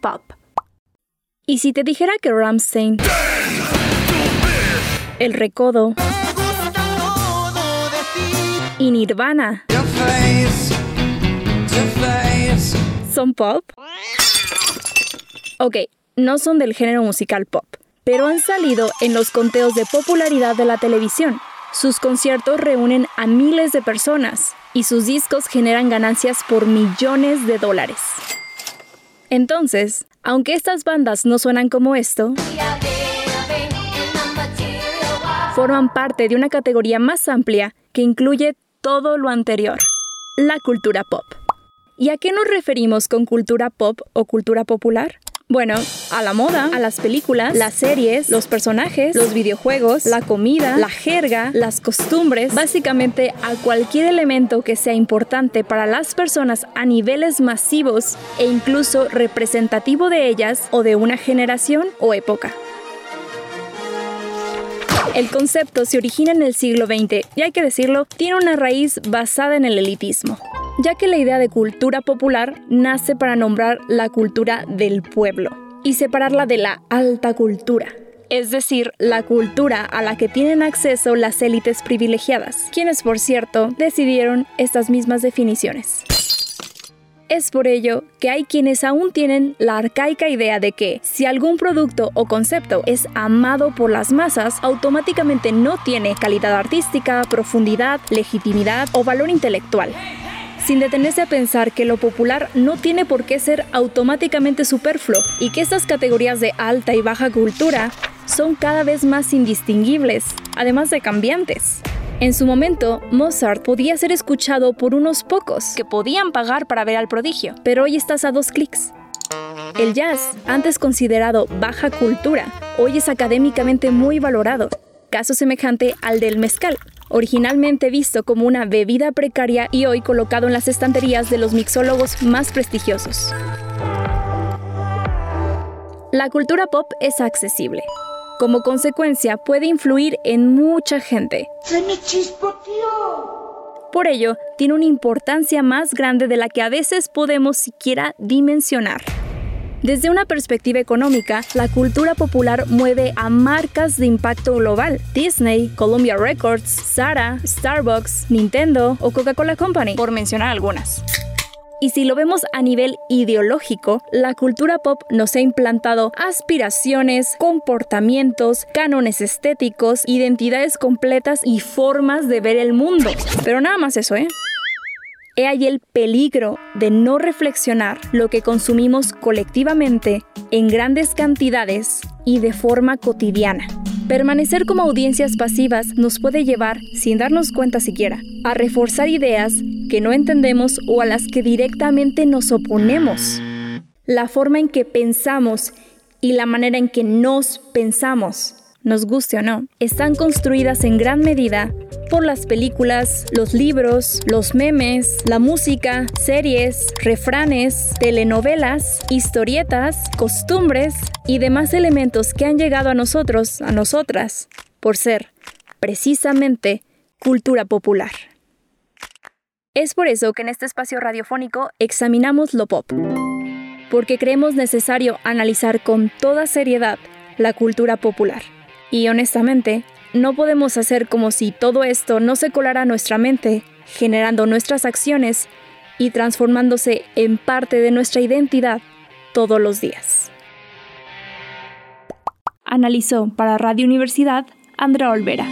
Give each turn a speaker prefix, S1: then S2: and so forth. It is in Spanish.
S1: pop. Y si te dijera que Ramstein, El Recodo y Nirvana son pop? Ok, no son del género musical pop, pero han salido en los conteos de popularidad de la televisión. Sus conciertos reúnen a miles de personas y sus discos generan ganancias por millones de dólares. Entonces, aunque estas bandas no suenan como esto, forman parte de una categoría más amplia que incluye todo lo anterior, la cultura pop. ¿Y a qué nos referimos con cultura pop o cultura popular? Bueno, a la moda, a las películas, las series, los personajes, los videojuegos, la comida, la jerga, las costumbres, básicamente a cualquier elemento que sea importante para las personas a niveles masivos e incluso representativo de ellas o de una generación o época. El concepto se origina en el siglo XX y hay que decirlo, tiene una raíz basada en el elitismo ya que la idea de cultura popular nace para nombrar la cultura del pueblo y separarla de la alta cultura, es decir, la cultura a la que tienen acceso las élites privilegiadas, quienes por cierto decidieron estas mismas definiciones. Es por ello que hay quienes aún tienen la arcaica idea de que si algún producto o concepto es amado por las masas, automáticamente no tiene calidad artística, profundidad, legitimidad o valor intelectual sin detenerse a pensar que lo popular no tiene por qué ser automáticamente superfluo y que estas categorías de alta y baja cultura son cada vez más indistinguibles, además de cambiantes. En su momento, Mozart podía ser escuchado por unos pocos que podían pagar para ver al prodigio, pero hoy estás a dos clics. El jazz, antes considerado baja cultura, hoy es académicamente muy valorado, caso semejante al del mezcal, originalmente visto como una bebida precaria y hoy colocado en las estanterías de los mixólogos más prestigiosos. La cultura pop es accesible. Como consecuencia, puede influir en mucha gente. Por ello, tiene una importancia más grande de la que a veces podemos siquiera dimensionar. Desde una perspectiva económica, la cultura popular mueve a marcas de impacto global. Disney, Columbia Records, Zara, Starbucks, Nintendo o Coca-Cola Company, por mencionar algunas. Y si lo vemos a nivel ideológico, la cultura pop nos ha implantado aspiraciones, comportamientos, cánones estéticos, identidades completas y formas de ver el mundo. Pero nada más eso, ¿eh? He ahí el peligro de no reflexionar lo que consumimos colectivamente en grandes cantidades y de forma cotidiana. Permanecer como audiencias pasivas nos puede llevar, sin darnos cuenta siquiera, a reforzar ideas que no entendemos o a las que directamente nos oponemos. La forma en que pensamos y la manera en que nos pensamos nos guste o no, están construidas en gran medida por las películas, los libros, los memes, la música, series, refranes, telenovelas, historietas, costumbres y demás elementos que han llegado a nosotros, a nosotras, por ser, precisamente, cultura popular. Es por eso que en este espacio radiofónico examinamos lo pop, porque creemos necesario analizar con toda seriedad la cultura popular y honestamente, no podemos hacer como si todo esto no se colara a nuestra mente, generando nuestras acciones y transformándose en parte de nuestra identidad todos los días. Analizó para Radio Universidad Andrea Olvera.